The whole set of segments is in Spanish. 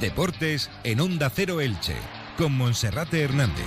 Deportes en Onda Cero Elche, con Monserrate Hernández.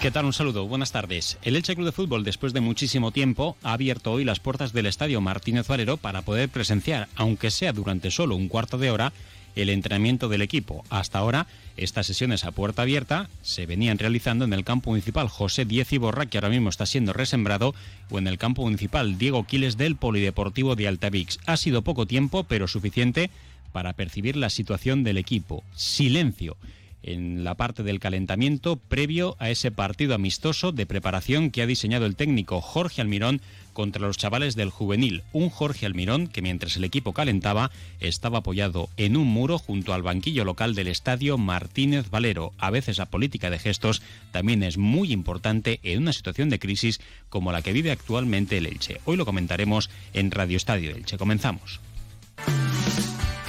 ¿Qué tal? Un saludo, buenas tardes. El Elche Club de Fútbol, después de muchísimo tiempo, ha abierto hoy las puertas del estadio Martínez Valero para poder presenciar, aunque sea durante solo un cuarto de hora, el entrenamiento del equipo. Hasta ahora, estas sesiones a puerta abierta se venían realizando en el campo municipal José Diez Iborra, que ahora mismo está siendo resembrado, o en el campo municipal Diego Quiles del Polideportivo de Altavix. Ha sido poco tiempo, pero suficiente para percibir la situación del equipo. Silencio en la parte del calentamiento previo a ese partido amistoso de preparación que ha diseñado el técnico Jorge Almirón contra los chavales del juvenil. Un Jorge Almirón que mientras el equipo calentaba estaba apoyado en un muro junto al banquillo local del estadio Martínez Valero. A veces la política de gestos también es muy importante en una situación de crisis como la que vive actualmente el Elche. Hoy lo comentaremos en Radio Estadio Elche. Comenzamos.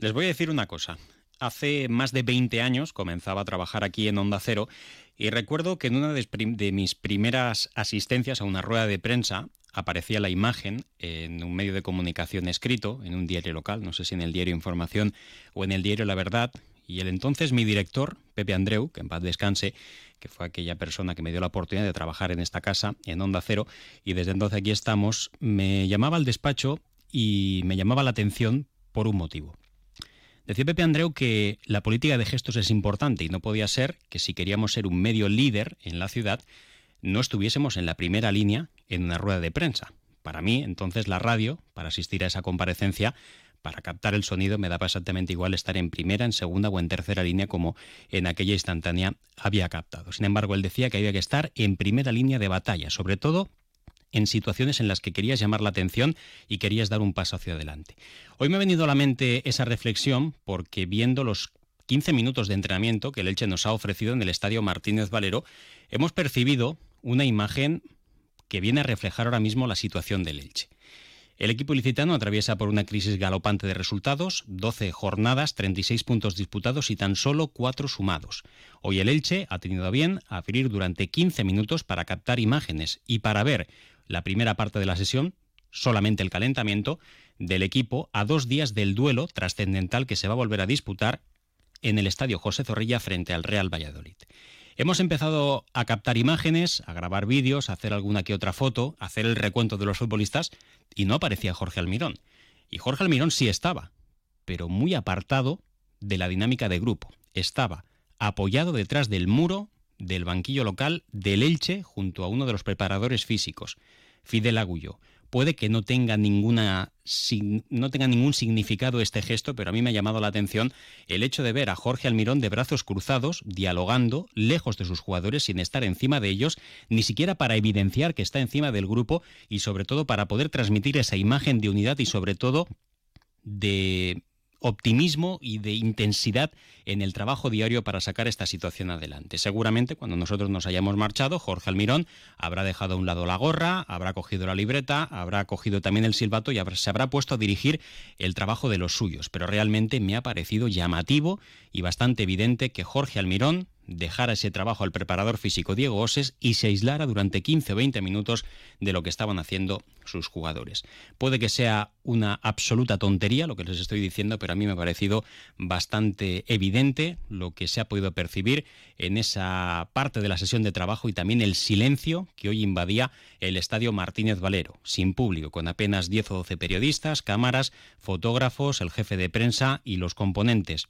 Les voy a decir una cosa. Hace más de 20 años comenzaba a trabajar aquí en Onda Cero y recuerdo que en una de mis primeras asistencias a una rueda de prensa aparecía la imagen en un medio de comunicación escrito, en un diario local, no sé si en el diario Información o en el diario La Verdad, y el entonces mi director, Pepe Andreu, que en paz descanse, que fue aquella persona que me dio la oportunidad de trabajar en esta casa, en Onda Cero, y desde entonces aquí estamos, me llamaba al despacho y me llamaba la atención por un motivo. Decía Pepe Andreu que la política de gestos es importante y no podía ser que si queríamos ser un medio líder en la ciudad, no estuviésemos en la primera línea en una rueda de prensa. Para mí, entonces, la radio, para asistir a esa comparecencia, para captar el sonido, me daba exactamente igual estar en primera, en segunda o en tercera línea como en aquella instantánea había captado. Sin embargo, él decía que había que estar en primera línea de batalla, sobre todo en situaciones en las que querías llamar la atención y querías dar un paso hacia adelante. Hoy me ha venido a la mente esa reflexión porque viendo los 15 minutos de entrenamiento que el Elche nos ha ofrecido en el Estadio Martínez Valero, hemos percibido una imagen que viene a reflejar ahora mismo la situación del Elche. El equipo ilicitano atraviesa por una crisis galopante de resultados, 12 jornadas, 36 puntos disputados y tan solo 4 sumados. Hoy el Elche ha tenido bien abrir durante 15 minutos para captar imágenes y para ver la primera parte de la sesión, solamente el calentamiento, del equipo a dos días del duelo trascendental que se va a volver a disputar en el Estadio José Zorrilla frente al Real Valladolid. Hemos empezado a captar imágenes, a grabar vídeos, a hacer alguna que otra foto, a hacer el recuento de los futbolistas y no aparecía Jorge Almirón. Y Jorge Almirón sí estaba, pero muy apartado de la dinámica de grupo. Estaba apoyado detrás del muro del banquillo local del Elche junto a uno de los preparadores físicos, Fidel Agullo. Puede que no tenga ninguna no tenga ningún significado este gesto, pero a mí me ha llamado la atención el hecho de ver a Jorge Almirón de brazos cruzados, dialogando, lejos de sus jugadores, sin estar encima de ellos, ni siquiera para evidenciar que está encima del grupo y sobre todo para poder transmitir esa imagen de unidad y sobre todo de optimismo y de intensidad en el trabajo diario para sacar esta situación adelante. Seguramente cuando nosotros nos hayamos marchado, Jorge Almirón habrá dejado a un lado la gorra, habrá cogido la libreta, habrá cogido también el silbato y se habrá puesto a dirigir el trabajo de los suyos. Pero realmente me ha parecido llamativo y bastante evidente que Jorge Almirón dejara ese trabajo al preparador físico Diego Oses y se aislara durante 15 o 20 minutos de lo que estaban haciendo sus jugadores. Puede que sea una absoluta tontería lo que les estoy diciendo, pero a mí me ha parecido bastante evidente lo que se ha podido percibir en esa parte de la sesión de trabajo y también el silencio que hoy invadía el estadio Martínez Valero, sin público, con apenas 10 o 12 periodistas, cámaras, fotógrafos, el jefe de prensa y los componentes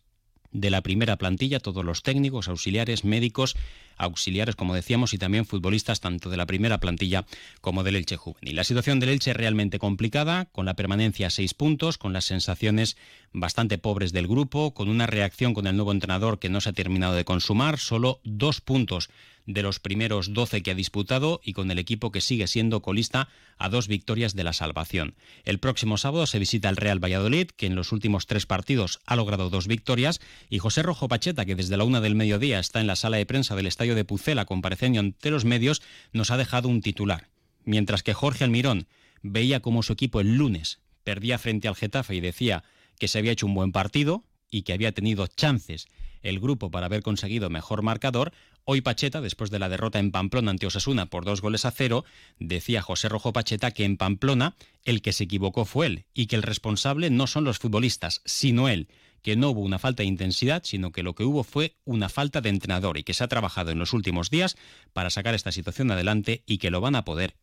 de la primera plantilla, todos los técnicos, auxiliares, médicos, auxiliares, como decíamos, y también futbolistas tanto de la primera plantilla como del Elche Juvenil. La situación del Elche es realmente complicada, con la permanencia a seis puntos, con las sensaciones bastante pobres del grupo, con una reacción con el nuevo entrenador que no se ha terminado de consumar, solo dos puntos de los primeros 12 que ha disputado y con el equipo que sigue siendo colista a dos victorias de la salvación. El próximo sábado se visita el Real Valladolid, que en los últimos tres partidos ha logrado dos victorias, y José Rojo Pacheta, que desde la una del mediodía está en la sala de prensa del Estadio de Pucela compareciendo ante los medios, nos ha dejado un titular. Mientras que Jorge Almirón veía como su equipo el lunes perdía frente al Getafe y decía que se había hecho un buen partido y que había tenido chances el grupo para haber conseguido mejor marcador, hoy Pacheta, después de la derrota en Pamplona ante Osasuna por dos goles a cero, decía José Rojo Pacheta que en Pamplona el que se equivocó fue él y que el responsable no son los futbolistas, sino él que no hubo una falta de intensidad, sino que lo que hubo fue una falta de entrenador y que se ha trabajado en los últimos días para sacar esta situación adelante y que lo van a poder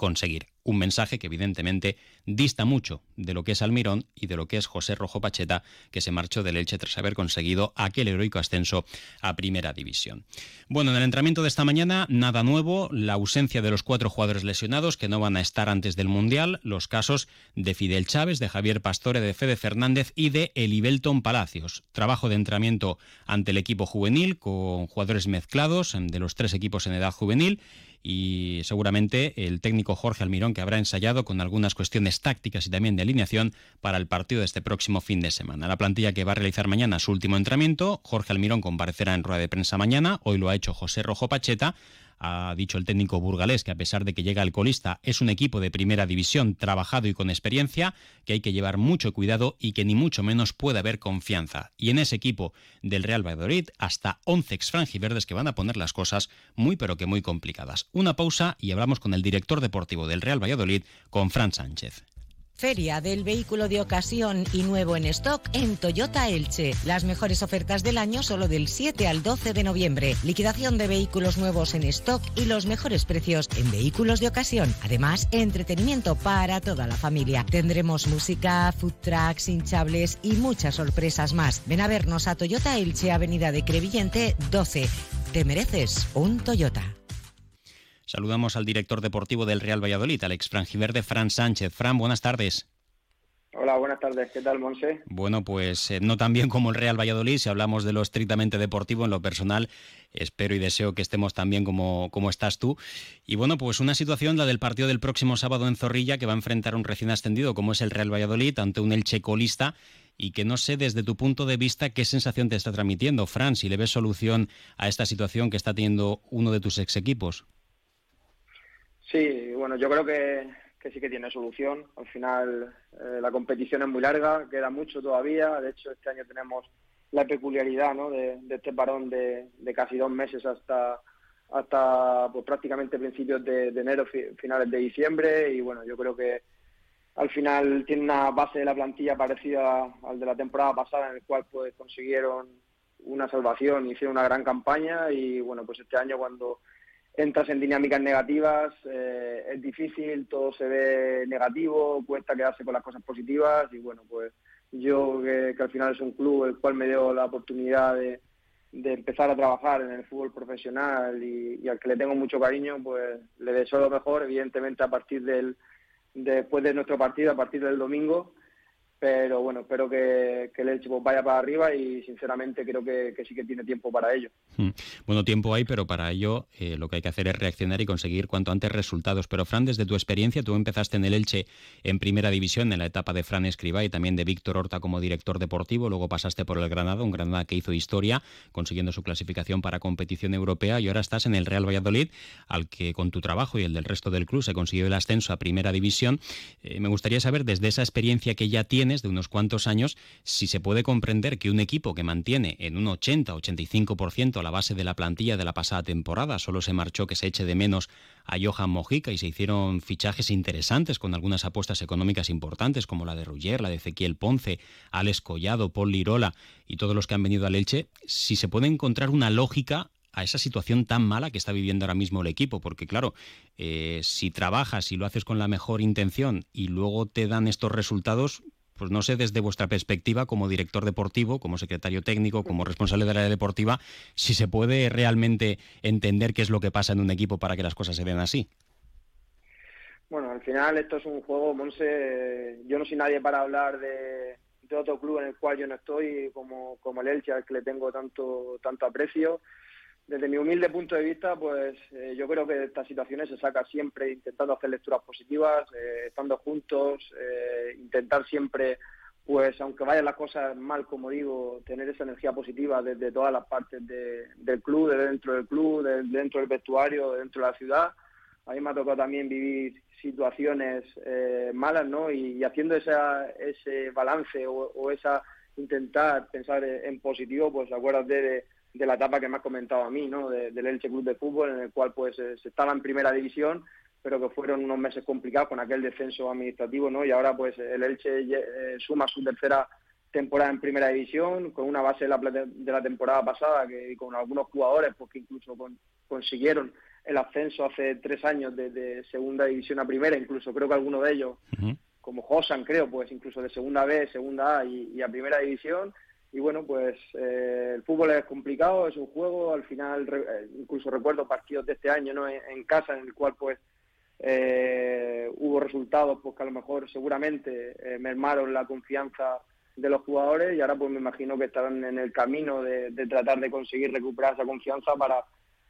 conseguir. Un mensaje que evidentemente dista mucho de lo que es Almirón y de lo que es José Rojo Pacheta, que se marchó del Elche tras haber conseguido aquel heroico ascenso a Primera División. Bueno, en el entrenamiento de esta mañana, nada nuevo, la ausencia de los cuatro jugadores lesionados que no van a estar antes del Mundial, los casos de Fidel Chávez, de Javier Pastore, de Fede Fernández y de Elibelton Palacios. Trabajo de entrenamiento ante el equipo juvenil con jugadores mezclados de los tres equipos en edad juvenil y seguramente el técnico Jorge Almirón que habrá ensayado con algunas cuestiones tácticas y también de alineación para el partido de este próximo fin de semana. La plantilla que va a realizar mañana su último entrenamiento, Jorge Almirón comparecerá en rueda de prensa mañana, hoy lo ha hecho José Rojo Pacheta, ha dicho el técnico burgalés que a pesar de que llega alcoholista, es un equipo de primera división trabajado y con experiencia, que hay que llevar mucho cuidado y que ni mucho menos puede haber confianza. Y en ese equipo del Real Valladolid, hasta 11 exfrangiverdes que van a poner las cosas muy pero que muy complicadas. Una pausa y hablamos con el director deportivo del Real Valladolid, con Fran Sánchez. Feria del vehículo de ocasión y nuevo en stock en Toyota Elche. Las mejores ofertas del año solo del 7 al 12 de noviembre. Liquidación de vehículos nuevos en stock y los mejores precios en vehículos de ocasión. Además, entretenimiento para toda la familia. Tendremos música, food trucks, hinchables y muchas sorpresas más. Ven a vernos a Toyota Elche, Avenida de Crevillente 12. Te mereces un Toyota. Saludamos al director deportivo del Real Valladolid, Alex Frangiverde, Fran Sánchez. Fran, buenas tardes. Hola, buenas tardes. ¿Qué tal, Monse? Bueno, pues eh, no tan bien como el Real Valladolid. Si hablamos de lo estrictamente deportivo, en lo personal, espero y deseo que estemos tan bien como, como estás tú. Y bueno, pues una situación, la del partido del próximo sábado en Zorrilla, que va a enfrentar un recién ascendido como es el Real Valladolid ante un Elche colista y que no sé desde tu punto de vista qué sensación te está transmitiendo, Fran, si le ves solución a esta situación que está teniendo uno de tus ex equipos. Sí, bueno, yo creo que, sí que tiene solución. Al final eh, la competición es muy larga, queda mucho todavía. De hecho, este año tenemos la peculiaridad ¿no? de, este parón de, casi dos meses hasta hasta pues, prácticamente principios de, enero, finales de diciembre. Y bueno, yo creo que al final tiene una base de la plantilla parecida al de la temporada pasada, en el cual pues consiguieron una salvación, hicieron una gran campaña y bueno, pues este año cuando entras en dinámicas negativas, eh, es difícil, todo se ve negativo, cuesta quedarse con las cosas positivas y bueno, pues yo que, al final es un club el cual me dio la oportunidad de, empezar a trabajar en el fútbol profesional y, al que le tengo mucho cariño, pues le deseo lo mejor, evidentemente a partir del después de nuestro partido, a partir del domingo, pero bueno, espero que, el Elche pues, vaya para arriba y sinceramente creo que, sí que tiene tiempo para ello. Hmm. Bueno, tiempo hay, pero para ello eh, lo que hay que hacer es reaccionar y conseguir cuanto antes resultados. Pero Fran, desde tu experiencia, tú empezaste en el Elche en primera división en la etapa de Fran Escriba y también de Víctor Horta como director deportivo, luego pasaste por el Granada, un Granada que hizo historia consiguiendo su clasificación para competición europea y ahora estás en el Real Valladolid, al que con tu trabajo y el del resto del club se consiguió el ascenso a primera división. Eh, me gustaría saber desde esa experiencia que ya tienes, de unos cuantos años, si se puede comprender que un equipo que mantiene en un 80-85% la base de la plantilla de la pasada temporada, solo se marchó que se eche de menos a Johan Mojica y se hicieron fichajes interesantes con algunas apuestas económicas importantes como la de Rugger, la de Ezequiel Ponce, Alex Collado, Paul Lirola y todos los que han venido al Elche, si se puede encontrar una lógica a esa situación tan mala que está viviendo ahora mismo el equipo, porque claro, eh, si trabajas y lo haces con la mejor intención y luego te dan estos resultados, pues no sé desde vuestra perspectiva como director deportivo, como secretario técnico, como responsable de la área deportiva, si se puede realmente entender qué es lo que pasa en un equipo para que las cosas se den así. Bueno, al final esto es un juego, Monse, yo no soy nadie para hablar de, otro club en el cual yo no estoy, como, como el Elche, al que le tengo tanto, tanto aprecio desde mi humilde punto de vista, pues eh, yo creo que de estas situaciones se saca siempre intentando hacer lecturas positivas, eh, estando juntos, eh, intentar siempre, pues aunque vayan las cosas mal, como digo, tener esa energía positiva desde todas las partes del club, de dentro del club, de dentro del vestuario, de dentro de la ciudad. A mí me ha tocado también vivir situaciones malas, ¿no? Y, haciendo esa, ese balance o, esa intentar pensar en positivo, pues acuérdate de de la etapa que me has comentado a mí, ¿no? del Elche Club de Fútbol, en el cual pues eh, se estaba en primera división, pero que fueron unos meses complicados con aquel descenso administrativo, ¿no? Y ahora pues el Elche eh, suma su tercera temporada en primera división, con una base de la, de la temporada pasada, que con algunos jugadores pues que incluso consiguieron el ascenso hace tres años de, segunda división a primera, incluso creo que algunos de ellos, como Josan creo, pues incluso de segunda B, segunda A y a primera división, y bueno, pues eh, el fútbol es complicado, es un juego, al final eh, incluso recuerdo partidos de este año ¿no? en, casa en el cual pues eh, hubo resultados pues que a lo mejor seguramente mermaron la confianza de los jugadores y ahora pues me imagino que estarán en el camino de, de tratar de conseguir recuperar esa confianza para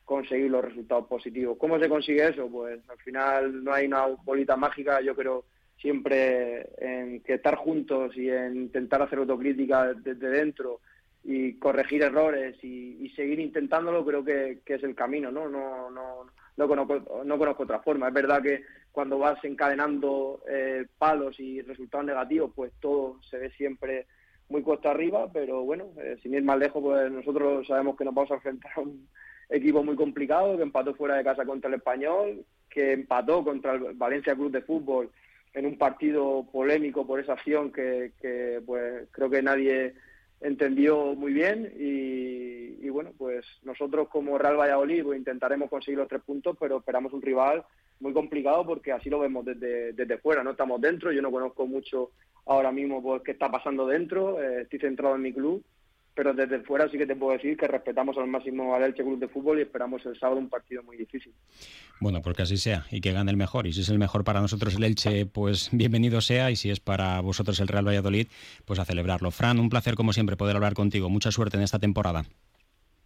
conseguir los resultados positivos. ¿Cómo se consigue eso? Pues al final no hay una bolita mágica, yo creo siempre en que estar juntos y en intentar hacer autocrítica desde dentro y corregir errores y, seguir intentándolo creo que, es el camino, ¿no? No, no, no, conozco, no conozco otra forma. Es verdad que cuando vas encadenando eh, palos y resultados negativos, pues todo se ve siempre muy cuesta arriba, pero bueno, eh, sin ir más lejos, pues nosotros sabemos que nos vamos a enfrentar a un equipo muy complicado, que empató fuera de casa contra el Español, que empató contra el Valencia Club de Fútbol en un partido polémico por esa acción que, pues creo que nadie entendió muy bien y, bueno pues nosotros como Real Valladolid pues, intentaremos conseguir los tres puntos pero esperamos un rival muy complicado porque así lo vemos desde, desde fuera no estamos dentro yo no conozco mucho ahora mismo pues qué está pasando dentro eh, estoy centrado en mi club pero desde fuera sí que te puedo decir que respetamos al máximo al Elche Club de Fútbol y esperamos el sábado un partido muy difícil. Bueno, pues que así sea y que gane el mejor. Y si es el mejor para nosotros el Elche, pues bienvenido sea. Y si es para vosotros el Real Valladolid, pues a celebrarlo. Fran, un placer como siempre poder hablar contigo. Mucha suerte en esta temporada.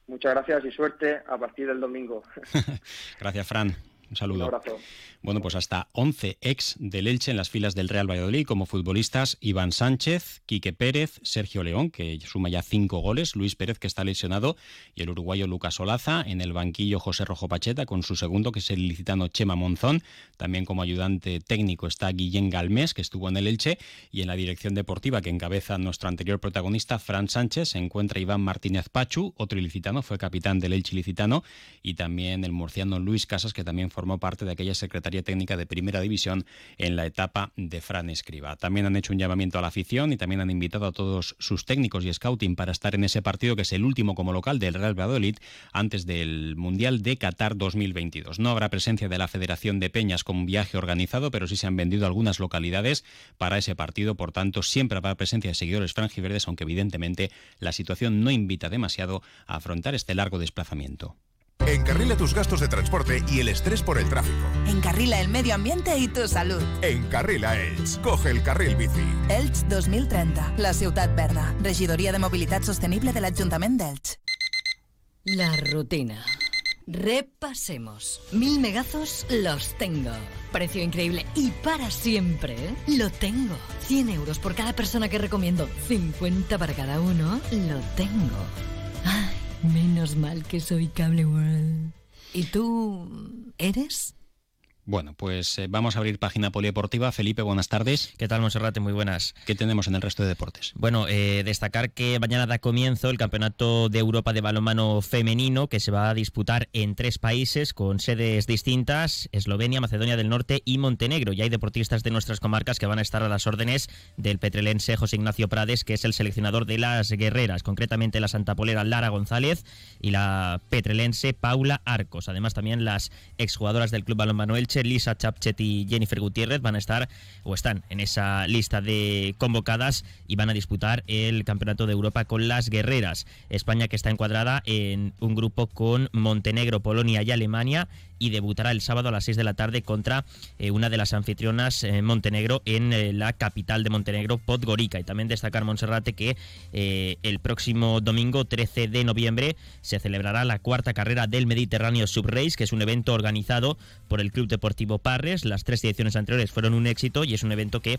Muchas gracias y suerte a partir del domingo. gracias, Fran. Un saludo. Un abrazo. Bueno, pues hasta 11 ex del Elche en las filas del Real Valladolid como futbolistas Iván Sánchez, Quique Pérez, Sergio León, que suma ya cinco goles, Luis Pérez, que está lesionado, y el uruguayo Lucas Olaza, en el banquillo José Rojo Pacheta, con su segundo, que es el licitano Chema Monzón, también como ayudante técnico está Guillén Galmés, que estuvo en el Elche, y en la dirección deportiva que encabeza nuestro anterior protagonista, Fran Sánchez, se encuentra Iván Martínez Pachu, otro ilicitano, fue capitán del Elche ilicitano, y también el murciano Luis Casas, que también formó parte de aquella secretaría técnica de Primera División en la etapa de Fran Escriba. También han hecho un llamamiento a la afición y también han invitado a todos sus técnicos y scouting para estar en ese partido que es el último como local del Real Valladolid antes del Mundial de Qatar 2022. No habrá presencia de la Federación de Peñas como un viaje organizado, pero sí se han vendido algunas localidades para ese partido. Por tanto, siempre habrá presencia de seguidores franjiverdes, aunque evidentemente la situación no invita demasiado a afrontar este largo desplazamiento. Encarrila tus gastos de transporte y el estrés por el tráfico. Encarrila el medio ambiente y tu salud. Encarrila Elch. Coge el carril bici. Elch 2030. La ciudad verda. Regidoría de Movilidad Sostenible del Ayuntamiento d'Elx. La rutina. Repasemos. Mil megazos los tengo. Precio increíble y para siempre. Lo tengo. 100 euros por cada persona que recomiendo. 50 para cada uno. Lo tengo. Ay. Menos mal que soy Cable World. ¿Y tú eres? Bueno, pues eh, vamos a abrir página polideportiva. Felipe, buenas tardes. ¿Qué tal, Monserrate? Muy buenas. ¿Qué tenemos en el resto de deportes? Bueno, eh, destacar que mañana da comienzo el Campeonato de Europa de Balonmano Femenino, que se va a disputar en tres países con sedes distintas, Eslovenia, Macedonia del Norte y Montenegro. Y hay deportistas de nuestras comarcas que van a estar a las órdenes del petrelense José Ignacio Prades, que es el seleccionador de las guerreras, concretamente la santapolera Lara González y la petrelense Paula Arcos. Además, también las exjugadoras del Club Balonmano Elche Lisa Chapchet y Jennifer Gutiérrez van a estar o están en esa lista de convocadas y van a disputar el Campeonato de Europa con las guerreras. España que está encuadrada en un grupo con Montenegro, Polonia y Alemania y debutará el sábado a las 6 de la tarde contra eh, una de las anfitrionas eh, Montenegro en eh, la capital de Montenegro, Podgorica. Y también destacar Monserrate que el próximo domingo 13 de noviembre se celebrará la cuarta carrera del Mediterráneo Subrace, que es un evento organizado por el Club Deportivo Parres. Las tres ediciones anteriores fueron un éxito y es un evento que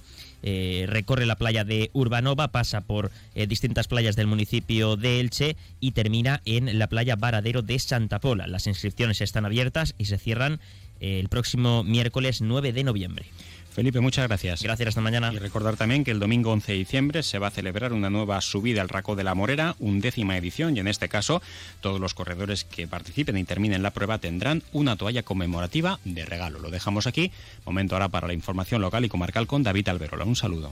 recorre la playa de Urbanova, pasa por distintas playas del municipio de Elche y termina en la playa Varadero de Santa Pola. Las inscripciones están abiertas se cierran eh, el próximo miércoles 9 de noviembre. Felipe, muchas gracias. Gracias, hasta mañana. Y recordar también que el domingo 11 de diciembre se va a celebrar una nueva subida al Raco de la Morera, undécima edición, y en este caso todos los corredores que participen y terminen la prueba tendrán una toalla conmemorativa de regalo. Lo dejamos aquí. Momento ahora para la información local y comarcal con David Alberola. Un saludo.